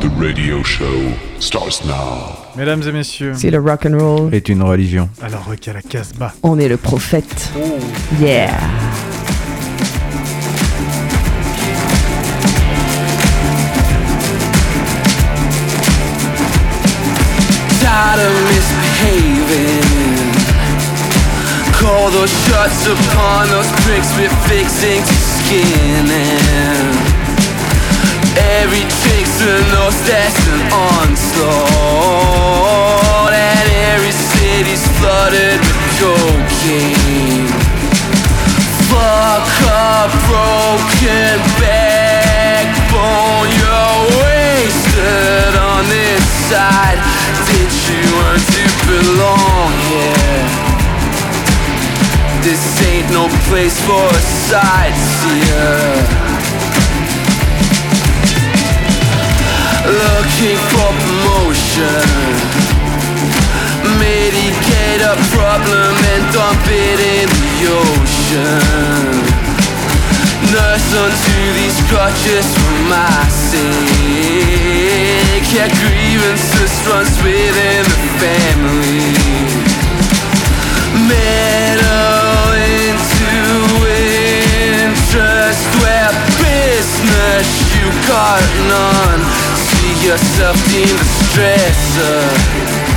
The radio show starts now. Mesdames et messieurs, Si le rock and roll, est une religion. alors rock à la Casbah. on est le prophète. Yeah. tired of misbehaving. Call those shots upon those pricks we're fixing to skinning. Every trick's a nose that's an onslaught, and every city's flooded with cocaine. Fuck up, broken backbone. You're wasted on this side. Did you want to belong here? This ain't no place for a sightseer. Looking for promotion. Mitigate a problem and dump it in the ocean. Nurse unto these crutches for my sake. Yeah, grievances runs within the family. Meddle into interest where business you got none. Yourself deemed a stressor. Uh.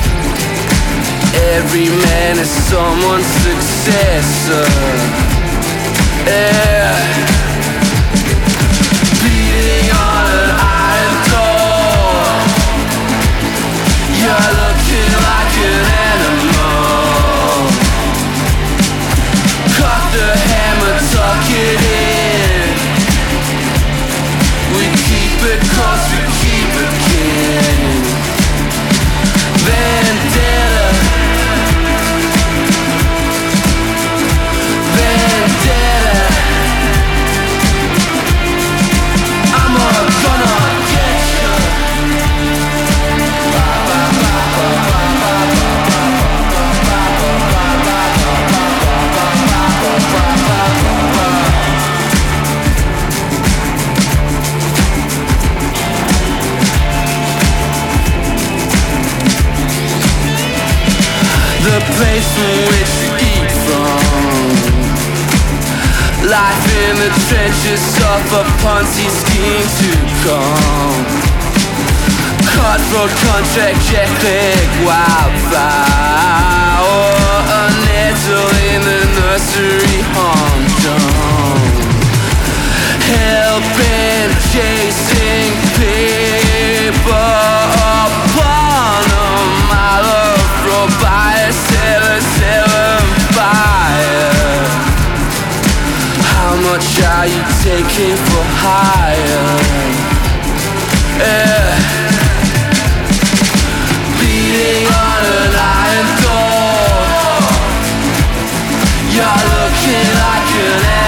Every man is someone's successor. Yeah. Place from which you eat from. Life in the trenches of a Ponzi scheme to come. Cutthroat contract, jackleg, wildfire. Or a nettle in the nursery humdrum Hell-bent chasing paper upon a mile of road much are you taking for hire? Yeah. Beating on an iron door You're looking like an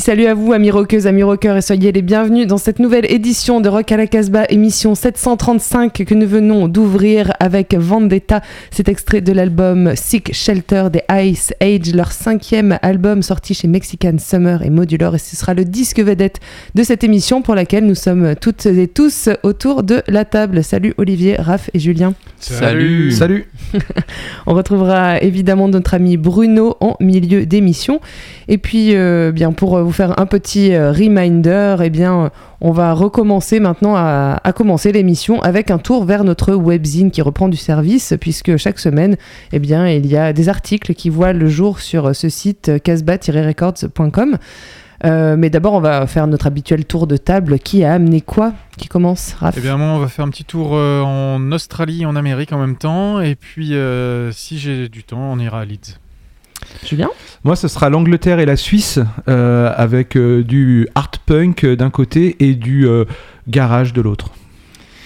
salut à vous amis rockeuses, amis rockeurs et soyez les bienvenus dans cette nouvelle édition de Rock à la Casbah, émission 735 que nous venons d'ouvrir avec Vendetta, cet extrait de l'album Sick Shelter des Ice Age, leur cinquième album sorti chez Mexican Summer et Modular et ce sera le disque vedette de cette émission pour laquelle nous sommes toutes et tous autour de la table. Salut Olivier, Raph et Julien. Salut. Salut. On retrouvera évidemment notre ami Bruno en milieu d'émission. Et puis, euh, bien pour euh, vous faire un petit euh, reminder, eh bien, euh, on va recommencer maintenant à, commencer l'émission avec un tour vers notre webzine qui reprend du service, puisque chaque semaine, eh bien, il y a des articles qui voient le jour sur ce site casbah-records.com. Euh, mais d'abord, on va faire notre habituel tour de table. Qui a amené quoi Qui commence Raph Eh bien, moi, on va faire un petit tour en Australie en Amérique en même temps. Et puis, si j'ai du temps, on ira à Leeds. Julien Moi, ce sera l'Angleterre et la Suisse euh, avec euh, du art punk euh, d'un côté et du euh, garage de l'autre.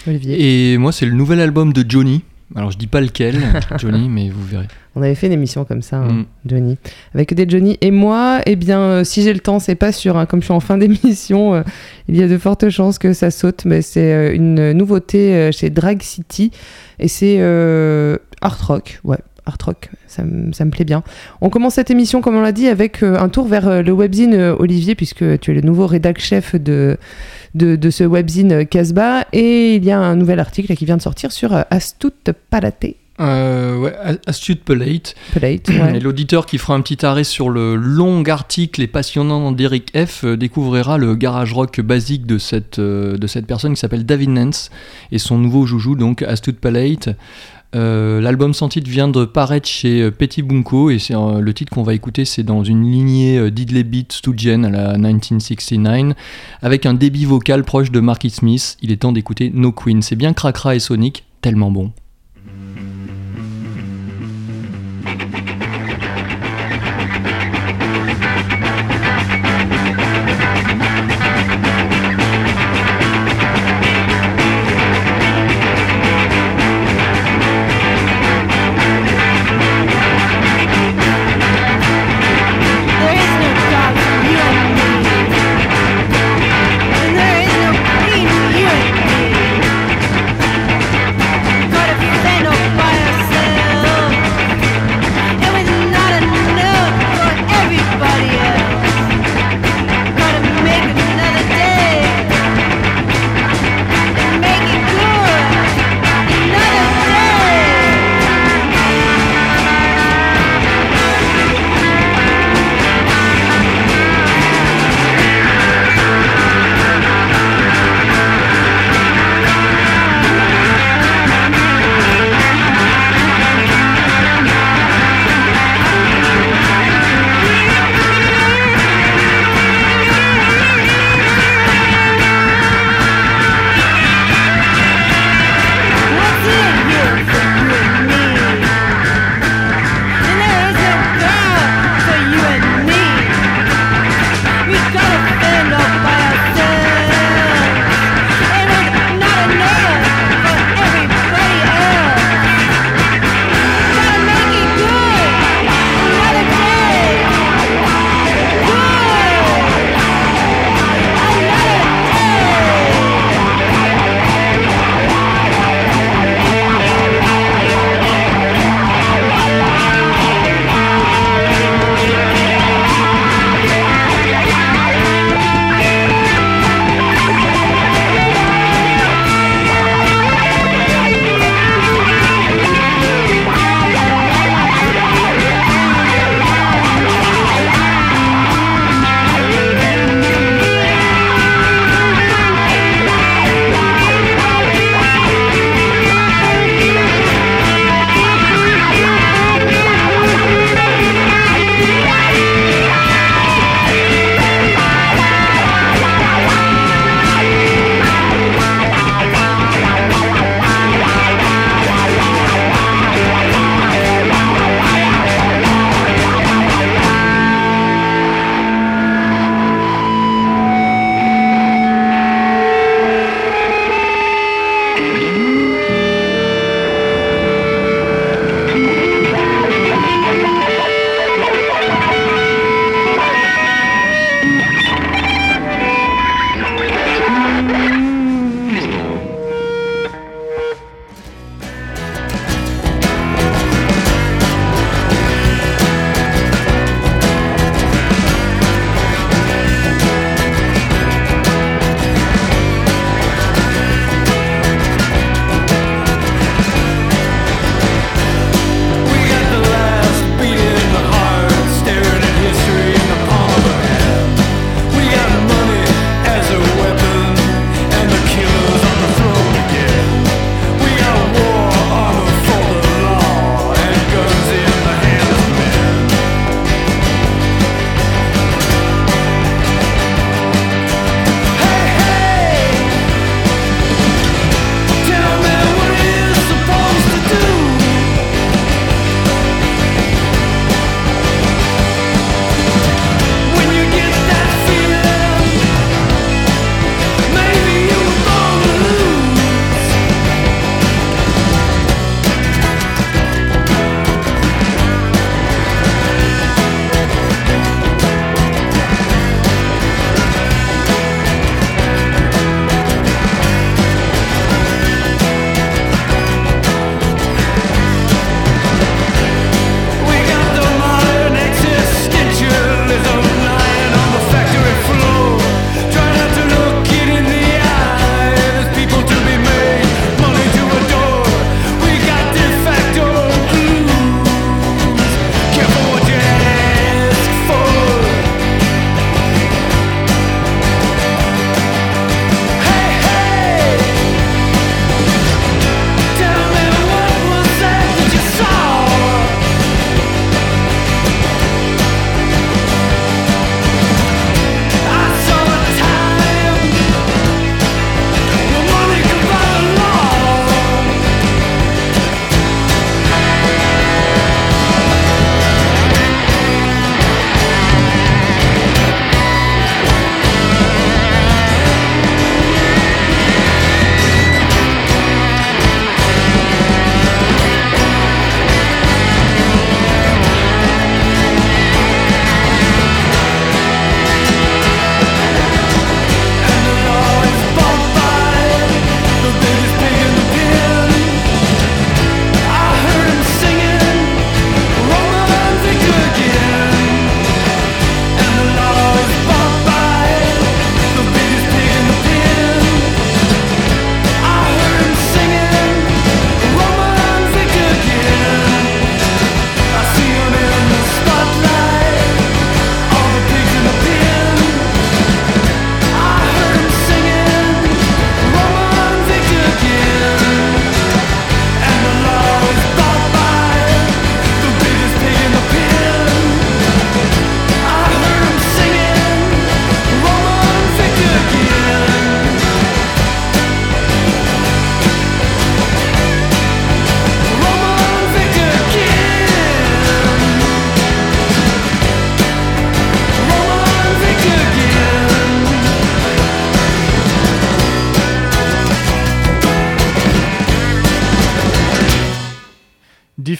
Olivier Et moi, c'est le nouvel album de Johnny. Alors, je dis pas lequel, Johnny, mais vous verrez. On avait fait une émission comme ça, hein, Mm. Johnny. Avec des Johnny et moi, eh bien, euh, si j'ai le temps, c'est pas sûr. hein, comme je suis en fin d'émission, euh, il y a de fortes chances que ça saute. Mais c'est euh, une nouveauté euh, chez Drag City. Et c'est euh, art rock. Ouais, art rock. Ça, me- plaît bien. On commence cette émission, comme on l'a dit, avec euh, un tour vers euh, le webzine euh, Olivier, puisque tu es le nouveau rédac chef de, de, ce webzine Casbah. Et il y a un nouvel article qui vient de sortir sur Astute Palaté. Euh, ouais, Astute Pelate. Et l'auditeur qui fera un petit arrêt sur le long article et passionnant d'Eric F euh, découvrira le garage rock basique de cette, euh, de cette personne qui s'appelle David Nance et son nouveau joujou, donc Astute Palate. Euh, L'album sans titre vient de paraître chez euh, Petit Bunko et c'est euh, le titre qu'on va écouter, c'est dans une lignée euh, Diddley Beat Stoogen à la 1969 avec un débit vocal proche de Marky Smith. Il est temps d'écouter No Queen. C'est bien cracra et sonic, tellement bon.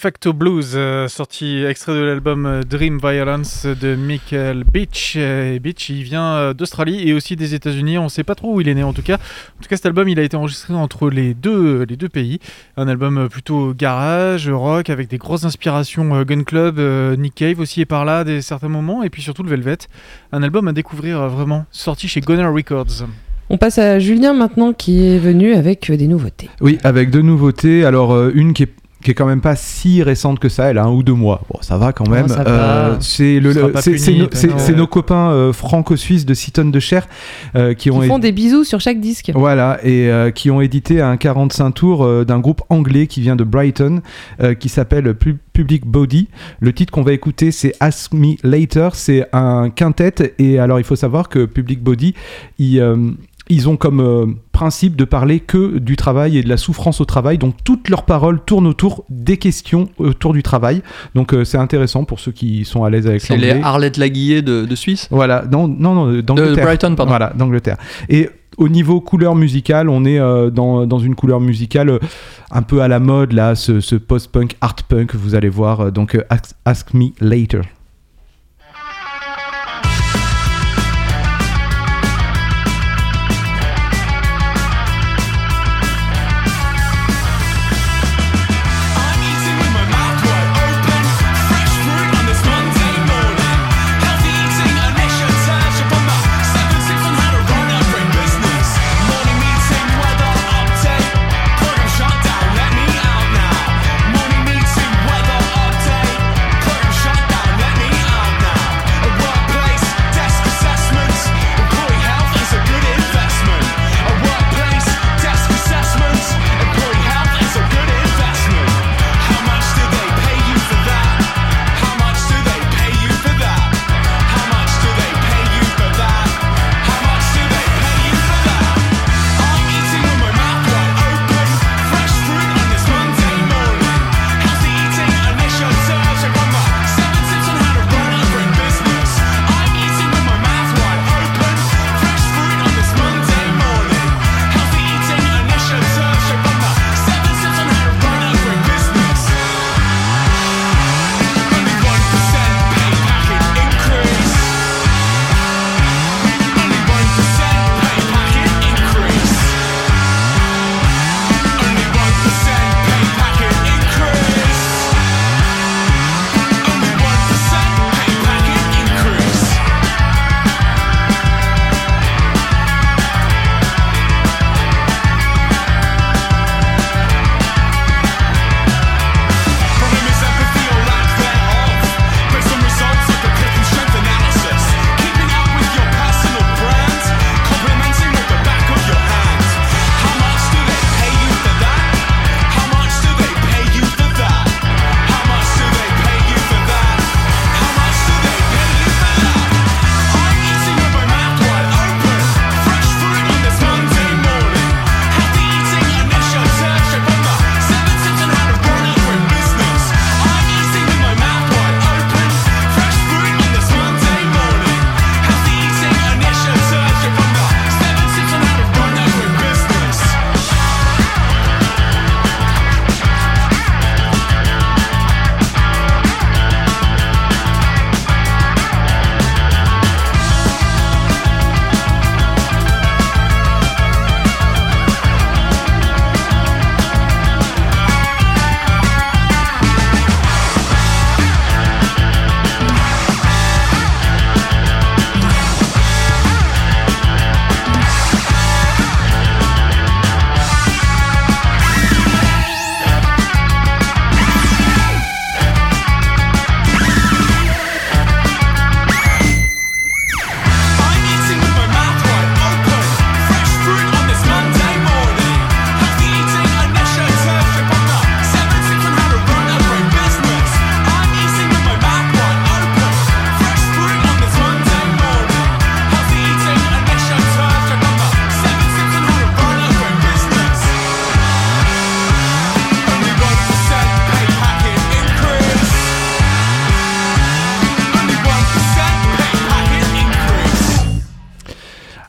Facto Blues, euh, sorti extrait de l'album euh, Dream Violence de Michael Beach. Euh, Et Beach, il vient d'Australie et aussi des États-Unis. On ne sait pas trop où il est né en tout cas. En tout cas, cet album, il a été enregistré entre les deux, les deux pays. Un album plutôt garage, rock, avec des grosses inspirations Gun Club, euh, Nick Cave aussi est par là à des certains moments, et puis surtout le Velvet. Un album à découvrir vraiment, sorti chez Gunner Records. On passe à Julien maintenant qui est venu avec des nouveautés. Oui, avec deux nouveautés. Alors, euh, une qui est qui est quand même pas si récente que ça, elle a un ou deux mois. Bon, ça va quand même. Euh, va. c'est nos- copains euh, franco-suisses de Seaton de Cher euh, qui ont Ils font des bisous sur chaque disque. Voilà, et euh, qui ont édité un 45 tours d'un groupe anglais qui vient de Brighton, qui s'appelle Pu- Public Body. Le titre qu'on va écouter, c'est Ask Me Later. C'est un quintet, et alors il faut savoir que Public Body, euh, ils ont comme euh, principe de parler que du travail et de la souffrance au travail. Donc toutes leurs paroles tournent autour des questions autour du travail. Donc euh, c'est intéressant pour ceux qui sont à l'aise avec C'est les l'anglais. Arlette Laguillet de, de Suisse Voilà, non, non, non, d'Angleterre. Brighton, pardon. Voilà, d'Angleterre. Et au niveau couleur musicale, on est euh, dans, dans une couleur musicale euh, un peu à la mode, là, ce, ce post-punk, art-punk, vous allez voir. euh, donc, euh, ask, Ask Me Later.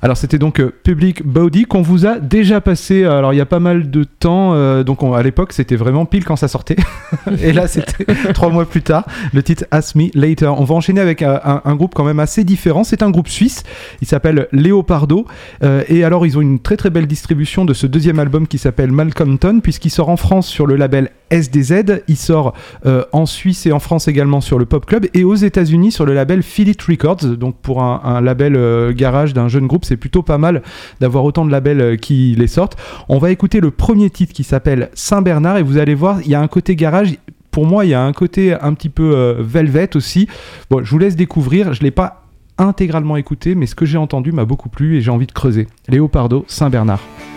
Alors c'était donc euh, Public Body qu'on vous a déjà passé. euh, Alors il y a pas mal de temps. euh, donc on- à l'époque c'était vraiment pile quand ça sortait. Et là c'était trois mois plus tard. Le titre Ask Me Later. On va enchaîner avec un, groupe quand même assez différent. C'est un groupe suisse. Il s'appelle Leopardo. Et alors ils ont une très très belle distribution de ce deuxième album qui s'appelle Malcompton puisqu'il sort en France sur le label SDZ. Il sort en Suisse et en France également sur le Pop Club et aux États-Unis sur le label Philip Records. Donc pour un, label garage d'un jeune groupe, plutôt pas mal d'avoir autant de labels euh, qui les sortent. On va écouter le premier titre qui s'appelle Saint-Bernard et vous allez voir, il y a un côté garage. Pour moi, il y a un côté un petit peu euh, velvet aussi. Bon, je vous laisse découvrir. Je l'ai pas intégralement écouté, mais ce que j'ai entendu m'a beaucoup plu et j'ai envie de creuser. Léopardo, Saint-Bernard. I've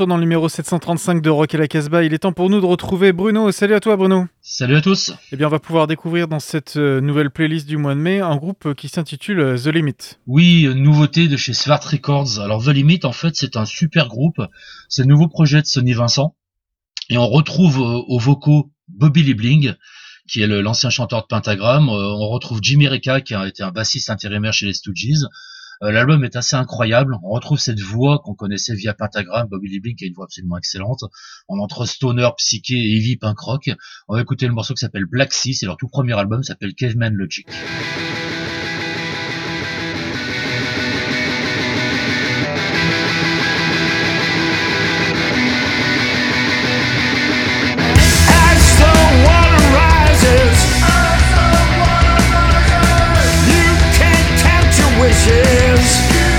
retour dans le numéro 735 de Rock et la Casbah, il est temps pour nous de retrouver Bruno. Salut à toi Bruno. Salut à tous. Eh bien, on va pouvoir découvrir dans cette euh, nouvelle playlist du mois de mai un groupe euh, qui s'intitule euh, The Limit. Oui, nouveauté de chez Svart Records. Alors The Limit, en fait, c'est un super groupe. C'est le nouveau projet de Sonny Vincent. Et on retrouve aux vocaux Bobby Liebling, qui est l'ancien chanteur de Pentagram. On retrouve Jimmy Reka, qui a été un bassiste intérimaire chez les Stooges. Euh, L'album est assez incroyable. On retrouve cette voix qu'on connaissait via Pentagram, Bobby Lee qui a une voix absolument excellente. On entre stoner, psyché et heavy punk rock. On va écouter le morceau qui s'appelle Black Sea. C'est leur tout premier album, s'appelle Caveman Logic. Cause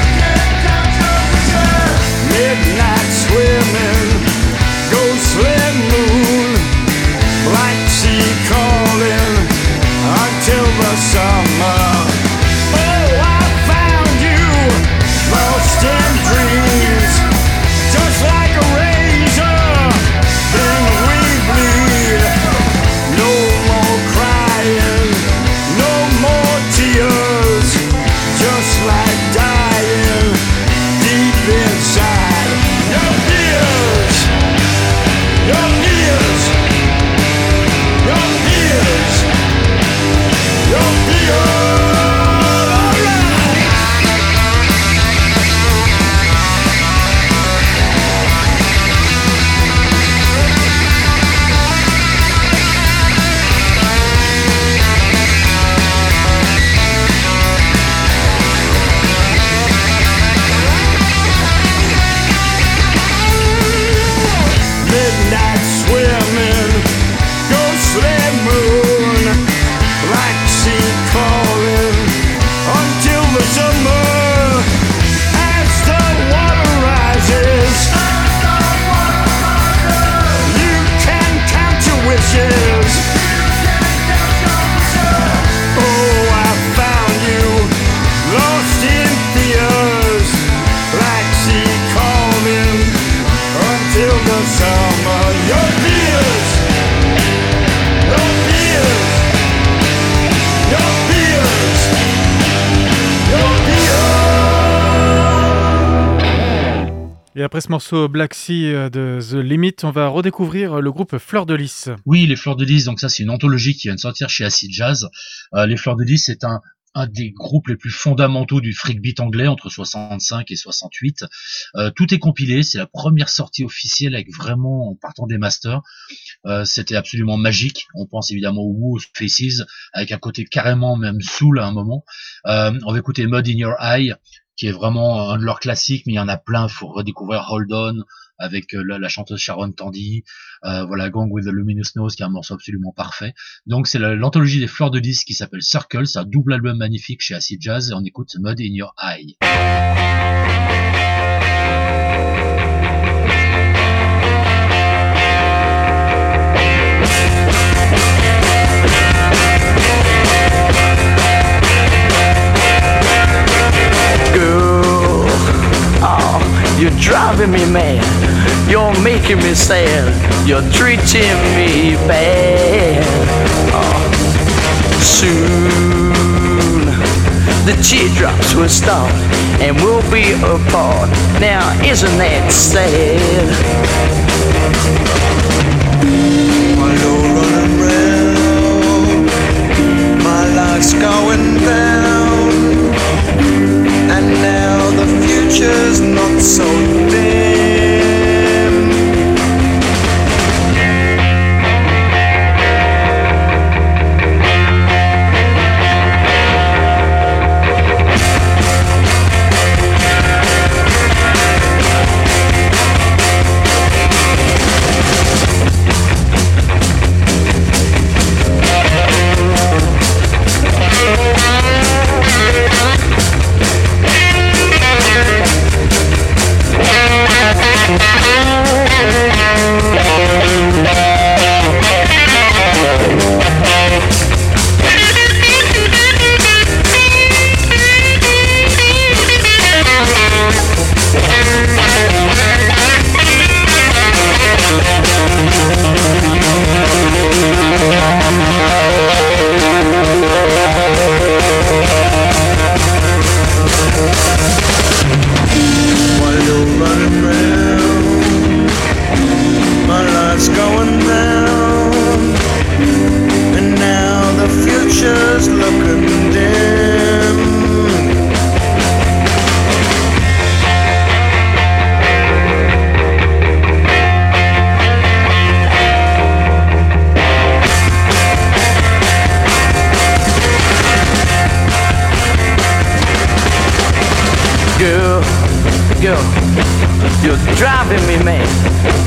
après ce morceau Black Sea euh, de The Limit, on va redécouvrir le groupe Fleur de Lys. Oui, les Fleurs de Lys, donc ça c'est une anthologie qui vient de sortir chez Acid Jazz. Euh, les Fleurs de Lys, c'est un, des groupes les plus fondamentaux du freak beat anglais entre 65 et 68. Euh, tout est compilé, c'est la première sortie officielle avec vraiment en partant des masters. Euh, C'était absolument magique. On pense évidemment au Woo, aux Faces, avec un côté carrément même soul à un moment. Euh, on va écouter Mud in Your Eye, qui est vraiment un de leurs classiques, mais il y en a plein. Faut redécouvrir Hold On avec euh, la, chanteuse Sharon Tandy. Euh, voilà, Gang with the Luminous Nose, qui est un morceau absolument parfait. Donc c'est la- l'anthologie des fleurs de disques qui s'appelle Circle. C'est un double album magnifique chez Acid Jazz et on écoute Mud in Your Eye. You're driving me mad. You're making me sad. You're treating me bad. Oh, soon the teardrops will start and we'll be apart. Now, isn't that sad? is not so dead.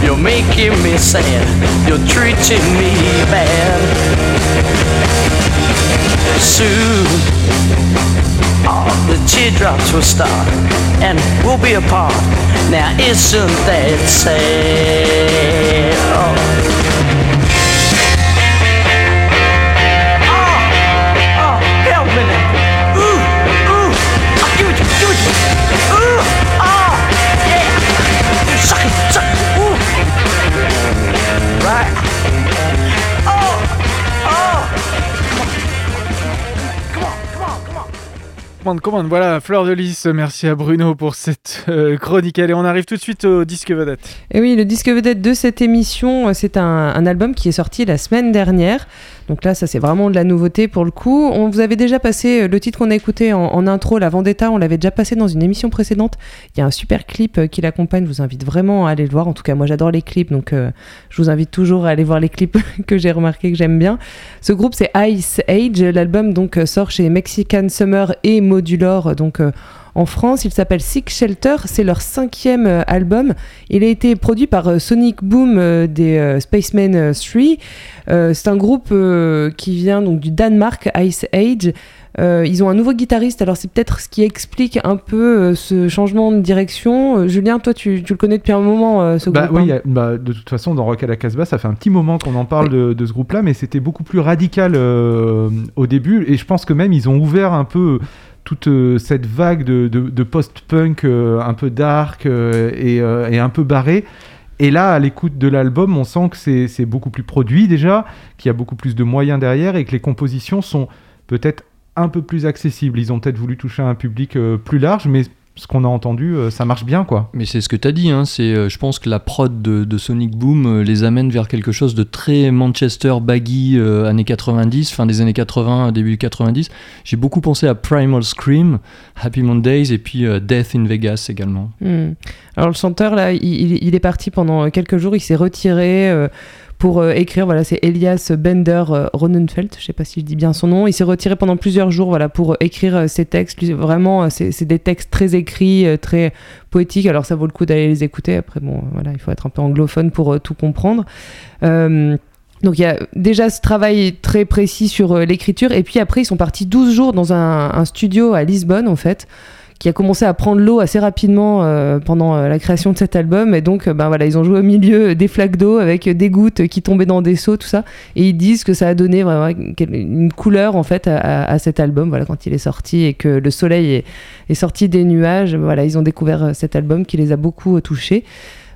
You're making me sad. You're treating me bad. Soon, all the teardrops will start and we'll be apart. Now, isn't that sad? Oh. Commande, commande, voilà, Fleur de Lys, merci à Bruno pour cette euh, chronique. Allez, on arrive tout de suite au disque vedette. Et oui, le disque vedette de cette émission, euh, c'est un, un album qui est sorti la semaine dernière. Donc là, ça c'est vraiment de la nouveauté pour le coup. On vous avait déjà passé euh, le titre qu'on a écouté en, intro, La Vendetta, on l'avait déjà passé dans une émission précédente. Il y a un super clip euh, qui l'accompagne, je vous invite vraiment à aller le voir. En tout cas, moi j'adore les clips, donc euh, je vous invite toujours à aller voir les clips que j'ai remarqué que j'aime bien. Ce groupe c'est Ice Age, l'album donc sort chez Mexican Summer et Modulor, donc en France. Il s'appelle Sick Shelter, c'est leur cinquième euh, album. Il a été produit par euh, Sonic Boom euh, des Spacemen euh, 3. Euh, c'est un groupe qui vient donc du Danemark, Ice Age. Euh, ils ont un nouveau guitariste, alors c'est peut-être ce qui explique un peu euh, ce changement de direction. Euh, Julien, toi tu, tu le connais depuis un moment, ce Bah groupe. oui, hein a- bah, de toute façon, dans Rock à la Casbah, ça fait un petit moment qu'on en parle de, de ce groupe-là, mais c'était beaucoup plus radical au début. Et je pense que même ils ont ouvert un peu toute euh, cette vague de, de- post-punk euh, un peu dark euh, et, un peu barré. Et là, à l'écoute de l'album, on sent que c'est beaucoup plus produit déjà, qu'il y a beaucoup plus de moyens derrière et que les compositions sont peut-être un peu plus accessibles. Ils ont peut-être voulu toucher un public plus large, mais ce qu'on a entendu, euh, ça marche bien, quoi. Mais c'est ce que tu as dit, hein, c'est, euh, je pense que la prod de, de Sonic Boom euh, les amène vers quelque chose de très Manchester baggy euh, années 90, fin des années 80, début 90. J'ai beaucoup pensé à Primal Scream, Happy Mondays et puis euh, Death in Vegas également. Hmm. Alors le chanteur là, il, il- il est parti pendant quelques jours, il s'est retiré euh, pour euh, écrire. Voilà, c'est Elias Bender euh, Ronenfeld, je sais pas si je dis bien son nom. Il s'est retiré pendant plusieurs jours, voilà, pour euh, écrire euh, ses textes. Vraiment, c'est des textes très écrits, très poétiques. Alors ça vaut le coup d'aller les écouter. Après, bon, voilà, il faut être un peu anglophone pour tout comprendre. Donc il y a déjà ce travail très précis sur l'écriture et puis après ils sont partis 12 jours dans un, un studio à Lisbonne en fait qui a commencé à prendre l'eau assez rapidement euh, pendant euh, la création de cet album et donc euh, ben voilà ils ont joué au milieu des flaques d'eau avec des gouttes qui tombaient dans des seaux tout ça et ils disent que ça a donné vraiment une couleur en fait à, cet album voilà quand il est sorti et que le soleil est, sorti des nuages voilà ils ont découvert cet album qui les a beaucoup touchés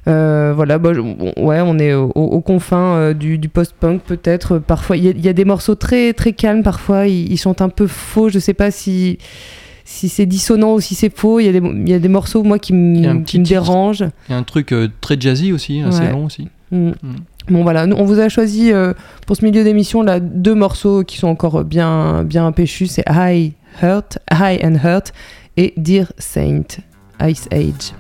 voilà, bah, ouais, on est au- au- aux confins du, post-punk peut-être. Parfois, il y, a- des morceaux très très calmes. Parfois, ils, ils sont un peu faux. Je sais pas si si c'est dissonant ou si c'est faux. Il y a des il y a des morceaux moi qui, me- dérangent. Il y a un truc euh, très jazzy aussi, assez Ouais. long aussi. Mm. Bon voilà, nous, on vous a choisi euh, pour ce milieu d'émission là deux morceaux qui sont encore bien bien péchus. C'est High Hurt, High and Hurt et Dear Saint, Ice Age.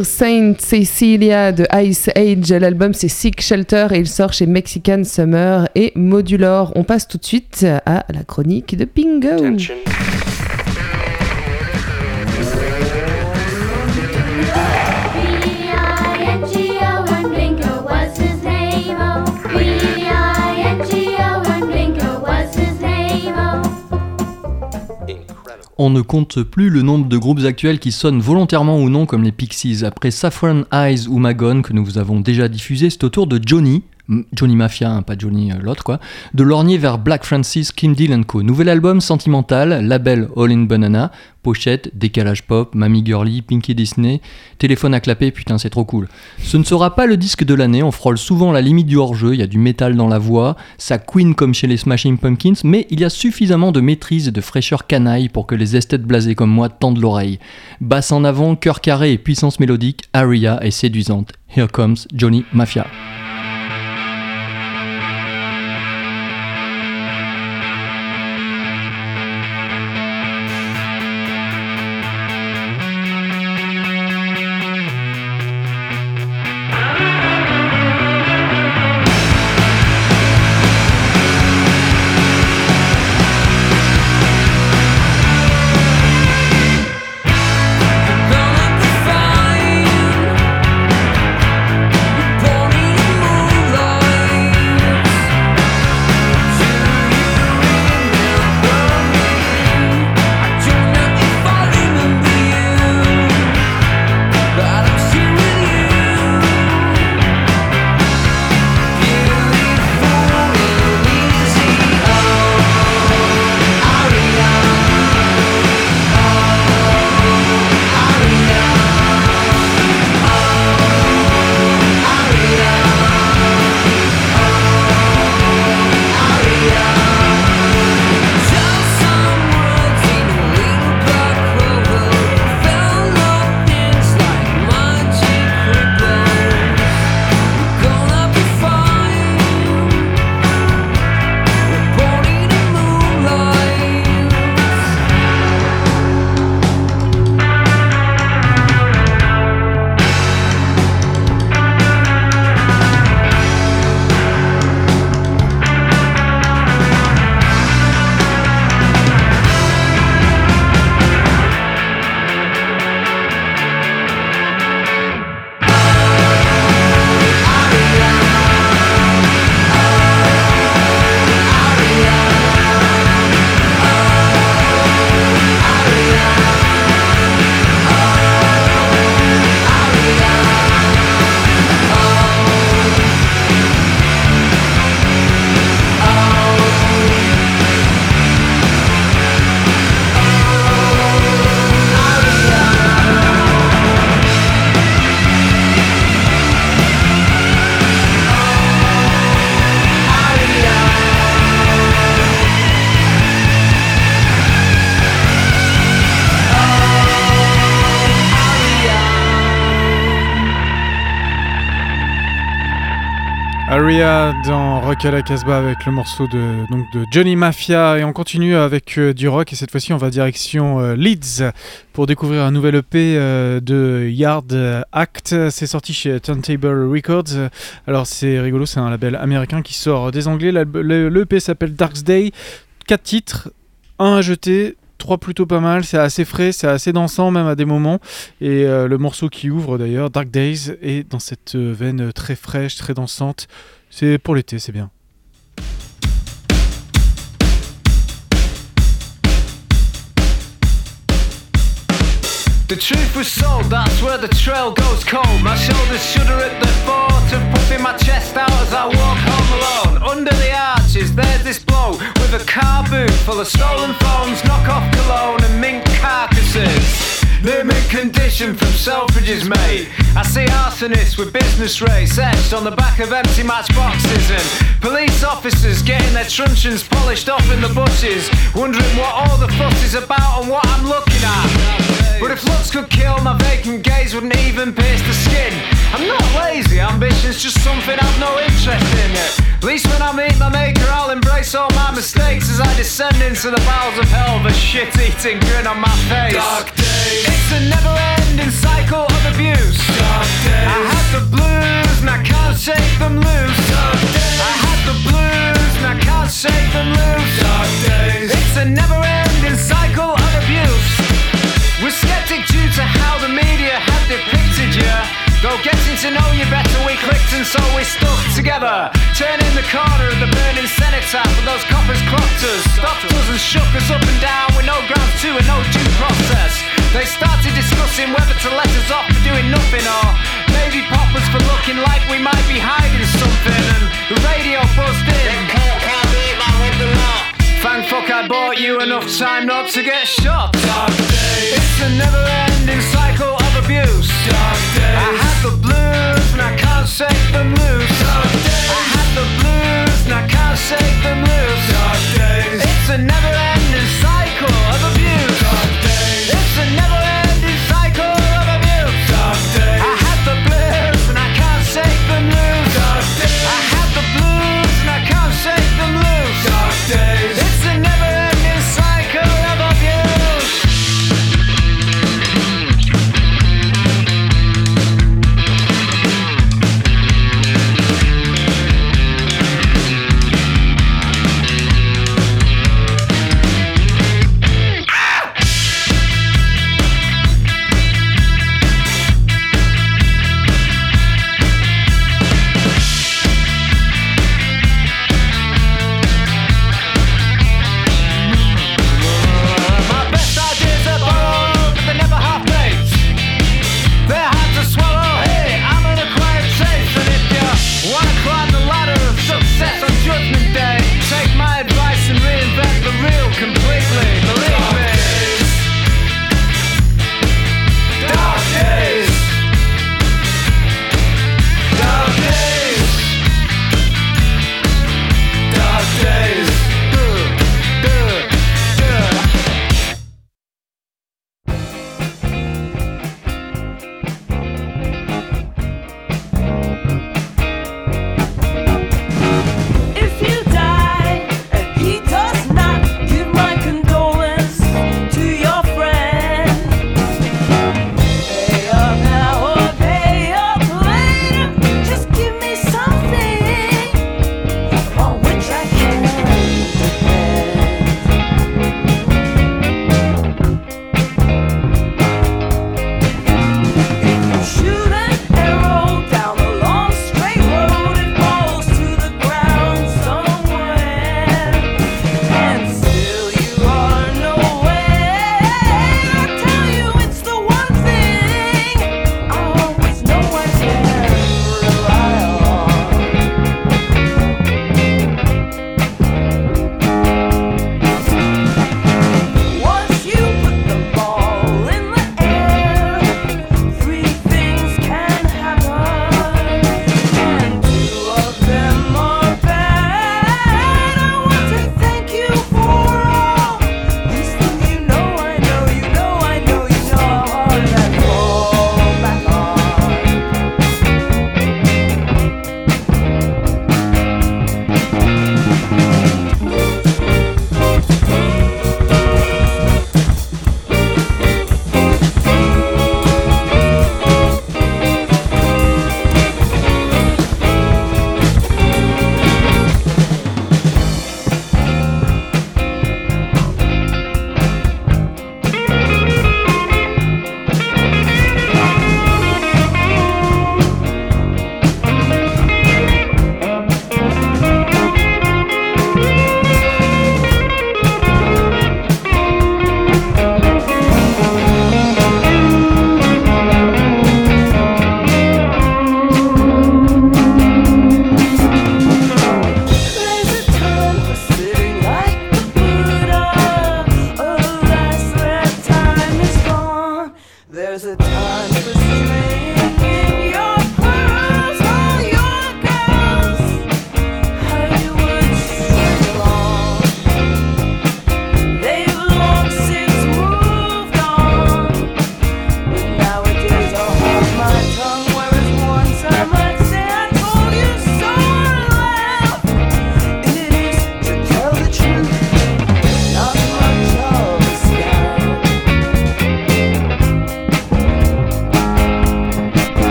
Saint Cecilia de Ice Age. L'album c'est Sick Shelter et il sort chez Mexican Summer et Modulor. On passe tout de suite à la chronique de Pingo. On ne compte plus le nombre de groupes actuels qui sonnent volontairement ou non comme les Pixies. Après Saffron Eyes ou Magon, que nous vous avons déjà diffusé, c'est au tour de Johnny, Johnny Mafia, hein, pas Johnny euh, l'autre quoi, de lorgner vers Black Francis, Kim Deal Co. Nouvel album sentimental, label All in Banana, pochette, décalage pop, Mamie Girly, Pinky Disney, téléphone à clapper, putain c'est trop cool. Ce ne sera pas le disque de l'année, on frôle souvent la limite du hors-jeu, il y a du métal dans la voix, ça queen comme chez les Smashing Pumpkins, mais il y a suffisamment de maîtrise et de fraîcheur canaille pour que les esthètes blasés comme moi tendent l'oreille. Basse en avant, cœur carré et puissance mélodique, Aria est séduisante. Here comes Johnny Mafia. Aria dans Rock à la Casbah avec le morceau de, donc de Johnny Mafia et on continue avec euh, du rock et cette fois-ci on va direction euh, Leeds pour découvrir un nouvel EP euh, de Yard Act. C'est sorti chez Turntable Records. Alors c'est rigolo, c'est un label américain qui sort des anglais. L'EP s'appelle Dark's Day. Quatre titres, un à jeter. Trois plutôt pas mal, c'est assez frais, c'est assez dansant même à des moments. Et le morceau qui ouvre d'ailleurs, Dark Days, est dans cette veine très fraîche, très dansante. C'est pour l'été, c'est bien. The truth was sold, that's where the trail goes cold. My shoulders shudder at the thought of puffing my chest out as I walk home alone. Under the arches, there's this bloke with a car boot full of stolen phones, knockoff cologne, and mink carcasses. They're condition from Selfridges, mate. I see arsonists with business rates etched on the back of empty matchboxes and police officers getting their truncheons polished off in the bushes, wondering what all the fuss is about and what I'm looking at. But if looks could kill, my vacant gaze wouldn't even pierce the skin. I'm not lazy, ambition's just something I've no interest in. At least when I meet my maker, I'll embrace all my mistakes as I descend into the bowels of hell with a shit-eating grin on my face. Dark days. It's a never-ending cycle of abuse. I the blues and I can't shake them loose. I the blues and I can't shake them loose. It's a never ending cycle of abuse. We're skeptic due to how the media have depicted you. Though getting to know you better, we clicked and so we stuck together. Turning the corner of the burning cenotaph, and those coppers clocked us, stopped us and shook us up and down with no grounds to and no due process. They started discussing whether to let us off for doing nothing or maybe pop us for looking like we might be hiding something. And the radio buzzed in. Thank fuck I bought you enough time not to get shot. It's a never ending cycle abuse. I had the blues and I can't shake them loose. I had the blues and I can't shake them loose. It's a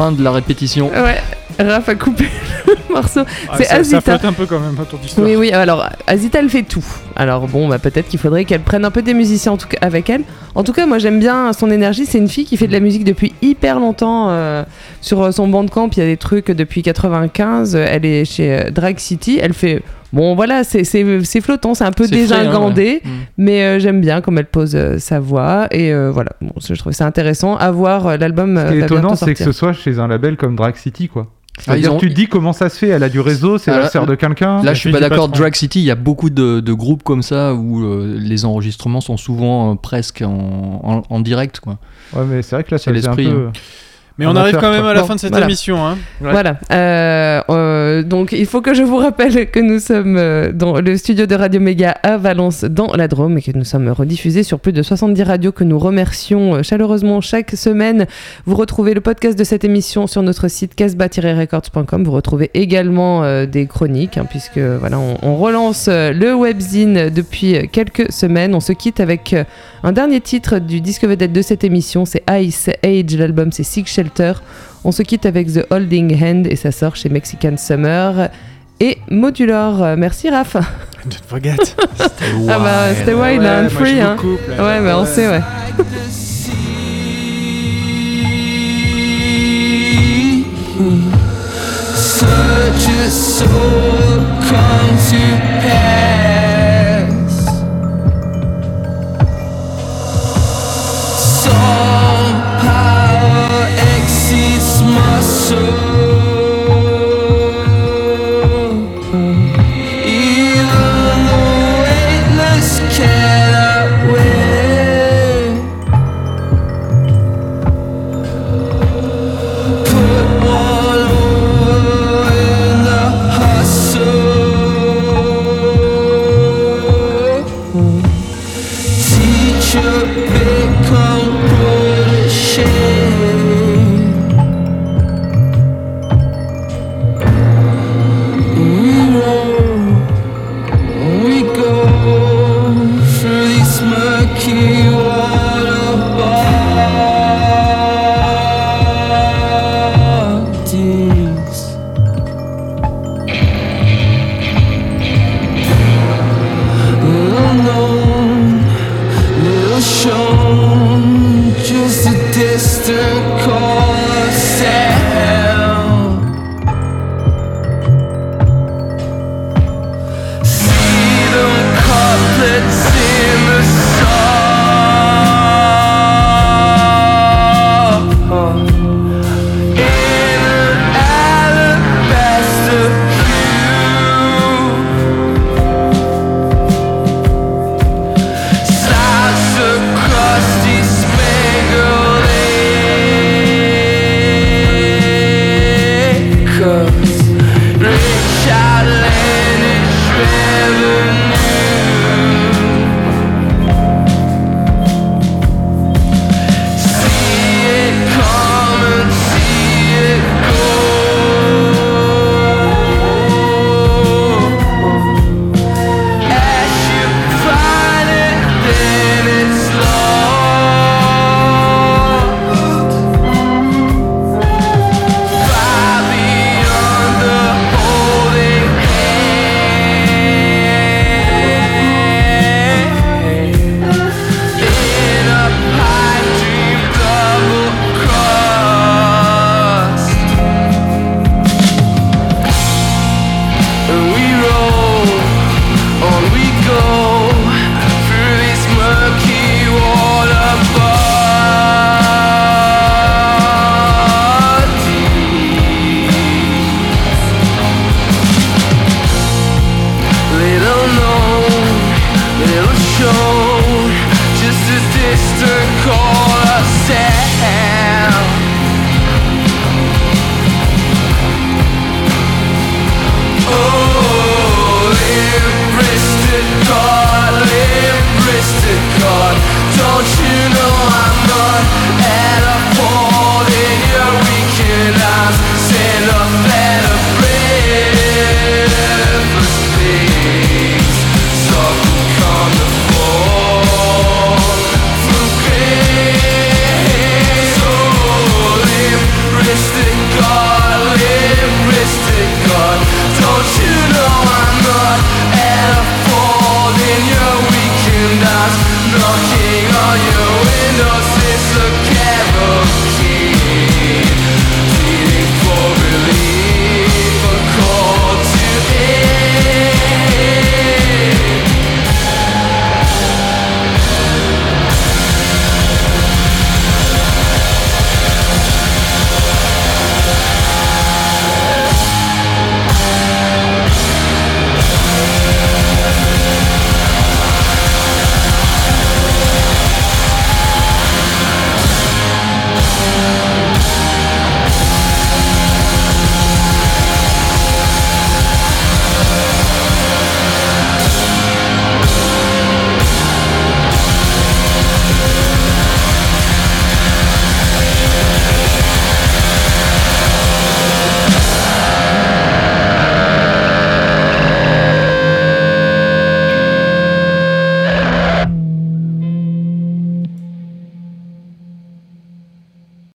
Fin de la répétition. Ouais, Raph a coupé le morceau. Ah, c'est ça, ça Azita. flotte un peu quand même autour d'histoire. Oui, oui, alors Azita elle fait tout. Alors bon, bah, peut-être qu'il faudrait qu'elle prenne un peu des musiciens en tout cas, avec elle. En tout cas, moi j'aime bien son énergie. C'est une fille qui fait de la musique depuis hyper longtemps. euh, sur euh, son bandcamp, il y a des trucs depuis 95. Elle est chez euh, Drag City. Elle fait. Bon, voilà, c'est- c'est c'est flottant, c'est un peu C'est hein, dégingandé, ouais. Mm. mais euh, j'aime bien comme elle pose euh, sa voix. Et euh, voilà, bon, je trouve ça intéressant. À voir, euh, l'album Ce qui est étonnant, c'est que ce soit chez un label comme Drag City, quoi. Ah, C'est-à-dire, ils ont- tu te dis comment ça se fait Elle a du réseau, c'est Ah, la sœur de quelqu'un Là, je suis pas d'accord. Drag City, il y a beaucoup de, de groupes comme ça où euh, les enregistrements sont souvent euh, presque en, en- en direct. Quoi. Ouais, mais c'est vrai que là, C'est l'esprit, peu. hein. Mais on arrive quand même à la Bon, fin de cette voilà. émission. Hein. Voilà. Euh, euh, donc, il faut que je vous rappelle que nous sommes euh, dans le studio de Radio Méga à Valence, dans la Drôme, et que nous sommes rediffusés sur plus de 70 radios que nous remercions euh, chaleureusement chaque semaine. Vous retrouvez le podcast de cette émission sur notre site casbah-records.com. Vous retrouvez également des chroniques, hein, puisque voilà, on, relance le webzine depuis quelques semaines. On se quitte avec un dernier titre du disque vedette de cette émission, c'est Ice Age. L'album, c'est Sick Shelter. On se quitte avec The Holding Hand et ça sort chez Mexican Summer et Modular. Merci Raph. Don't forget. Ah bah c'était wild, Ouais, hein, moi, free je hein. coupe, là. Ouais, mais on sait ouais. Such a soul come to pass. so